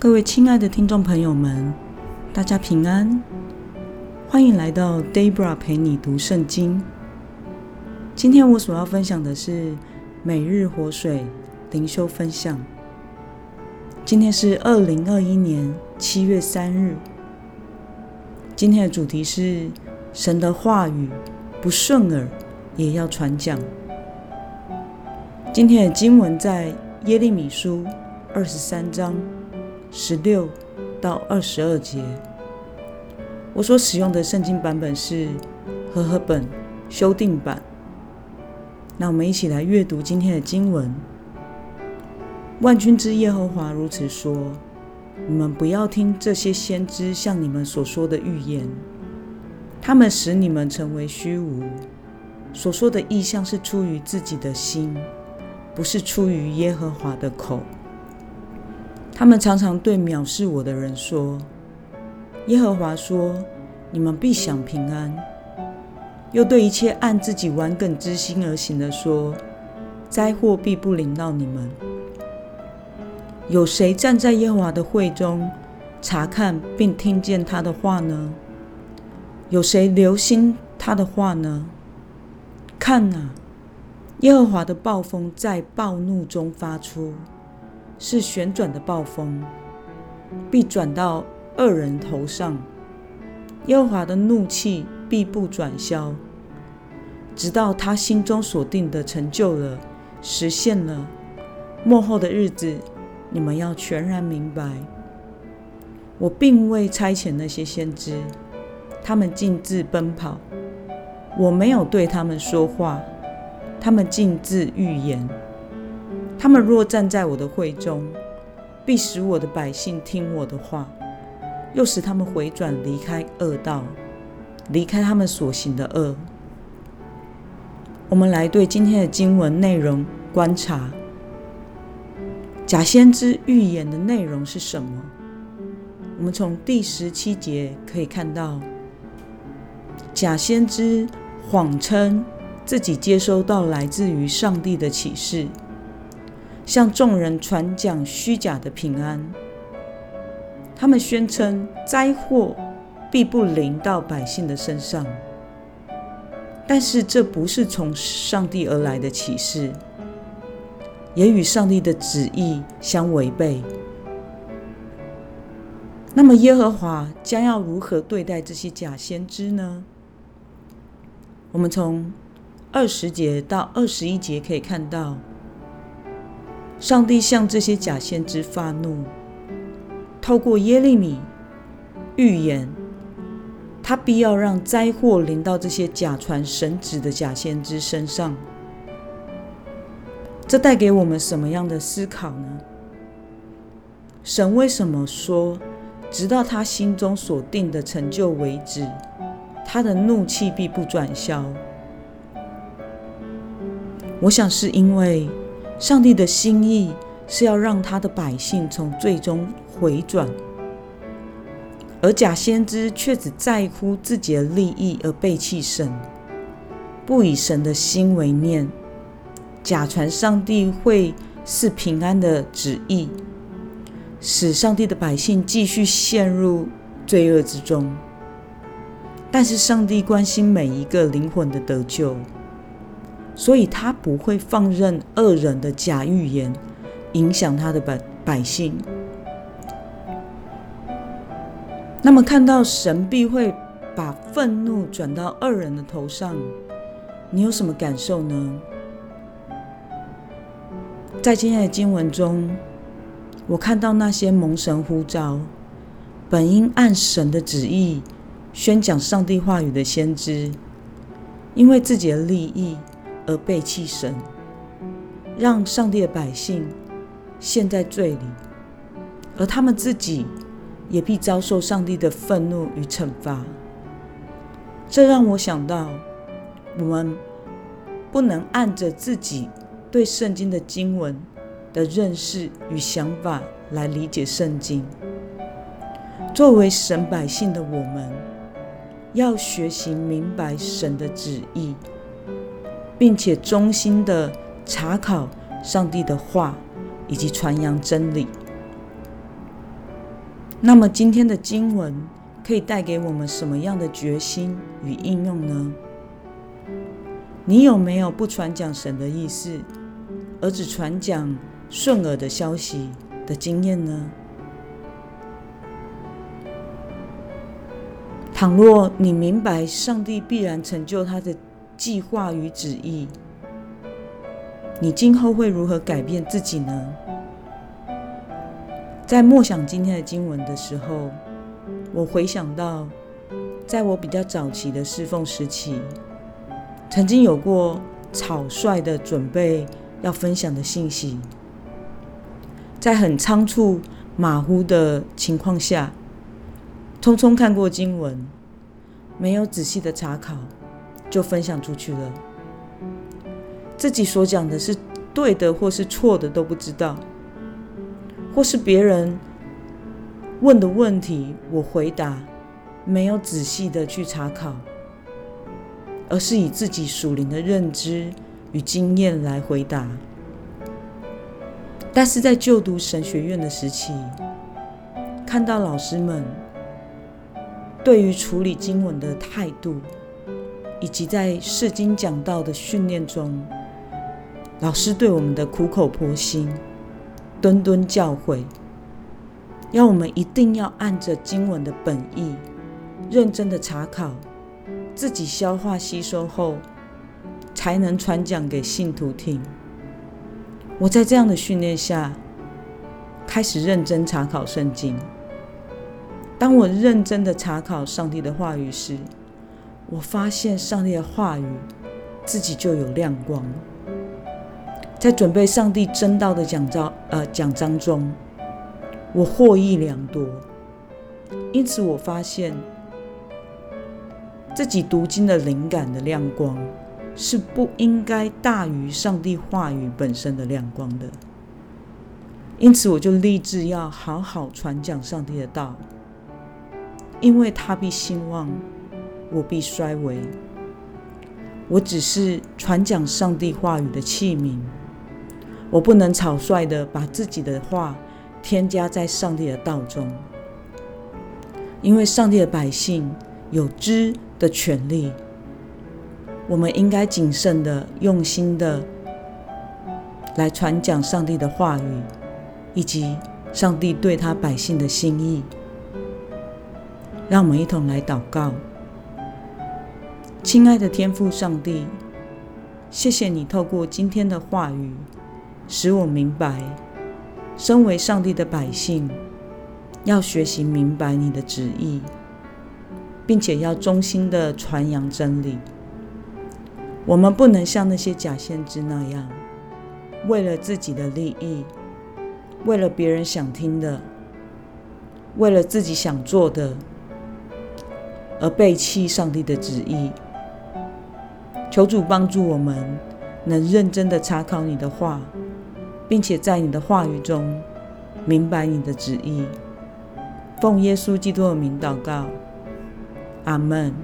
各位亲爱的听众朋友们，大家平安，欢迎来到 Debra 陪你读圣经。今天我所要分享的是每日活水灵修分享。今天是二零二一年七月三日。今天的主题是神的话语不顺耳也要传讲。今天的经文在耶利米书二十三章。十六到二十二节，我所使用的圣经版本是和合本修订版。那我们一起来阅读今天的经文。万军之耶和华如此说：你们不要听这些先知向你们所说的预言，他们使你们成为虚无。所说的意象是出于自己的心，不是出于耶和华的口。他们常常对藐视我的人说：“耶和华说，你们必享平安。”又对一切按自己顽梗之心而行的说：“灾祸必不临到你们。”有谁站在耶和华的会中查看并听见他的话呢？有谁留心他的话呢？看啊，耶和华的暴风在暴怒中发出。是旋转的暴风，必转到恶人头上。耶和华的怒气必不转消，直到他心中所定的成就了，实现了。末后的日子，你们要全然明白。我并未差遣那些先知，他们径自奔跑；我没有对他们说话，他们径自预言。他们若站在我的会中，必使我的百姓听我的话，又使他们回转离开恶道，离开他们所行的恶。我们来对今天的经文内容观察：假先知预言的内容是什么？我们从第十七节可以看到，假先知谎称自己接收到来自于上帝的启示。向众人传讲虚假的平安，他们宣称灾祸必不临到百姓的身上，但是这不是从上帝而来的启示，也与上帝的旨意相违背。那么耶和华将要如何对待这些假先知呢？我们从二十节到二十一节可以看到。上帝向这些假先知发怒，透过耶利米预言，他必要让灾祸临到这些假传神旨的假先知身上。这带给我们什么样的思考呢？神为什么说，直到他心中所定的成就为止，他的怒气必不转消？我想是因为。上帝的心意是要让他的百姓从最终回转，而假先知却只在乎自己的利益而背弃神，不以神的心为念，假传上帝会是平安的旨意，使上帝的百姓继续陷入罪恶之中。但是上帝关心每一个灵魂的得救。所以他不会放任恶人的假预言影响他的百百姓。那么，看到神必会把愤怒转到恶人的头上，你有什么感受呢？在今天的经文中，我看到那些蒙神呼召、本应按神的旨意宣讲上帝话语的先知，因为自己的利益。而背弃神，让上帝的百姓陷在罪里，而他们自己也必遭受上帝的愤怒与惩罚。这让我想到，我们不能按着自己对圣经的经文的认识与想法来理解圣经。作为神百姓的我们，要学习明白神的旨意。并且衷心的查考上帝的话，以及传扬真理。那么今天的经文可以带给我们什么样的决心与应用呢？你有没有不传讲神的意思，而只传讲顺耳的消息的经验呢？倘若你明白上帝必然成就他的计划与旨意，你今后会如何改变自己呢？在默想今天的经文的时候，我回想到，在我比较早期的侍奉时期，曾经有过草率的准备要分享的信息，在很仓促、马虎的情况下。匆匆看过经文，没有仔细的查考，就分享出去了。自己所讲的是对的或是错的都不知道，或是别人问的问题，我回答没有仔细的去查考，而是以自己属灵的认知与经验来回答。但是在就读神学院的时期，看到老师们。对于处理经文的态度，以及在释经讲道的训练中，老师对我们的苦口婆心、敦敦教诲，要我们一定要按着经文的本意，认真的查考，自己消化吸收后，才能传讲给信徒听。我在这样的训练下，开始认真查考圣经。当我认真的查考上帝的话语时，我发现上帝的话语自己就有亮光。在准备上帝真道的讲章呃讲章中，我获益良多。因此，我发现自己读经的灵感的亮光是不应该大于上帝话语本身的亮光的。因此，我就立志要好好传讲上帝的道。因为他必兴旺，我必衰微。我只是传讲上帝话语的器皿，我不能草率的把自己的话添加在上帝的道中。因为上帝的百姓有知的权利，我们应该谨慎的、用心的来传讲上帝的话语，以及上帝对他百姓的心意。让我们一同来祷告，亲爱的天父上帝，谢谢你透过今天的话语，使我明白，身为上帝的百姓，要学习明白你的旨意，并且要忠心的传扬真理。我们不能像那些假先知那样，为了自己的利益，为了别人想听的，为了自己想做的。而背弃上帝的旨意，求主帮助我们，能认真的查考你的话，并且在你的话语中明白你的旨意。奉耶稣基督的名祷告，阿门。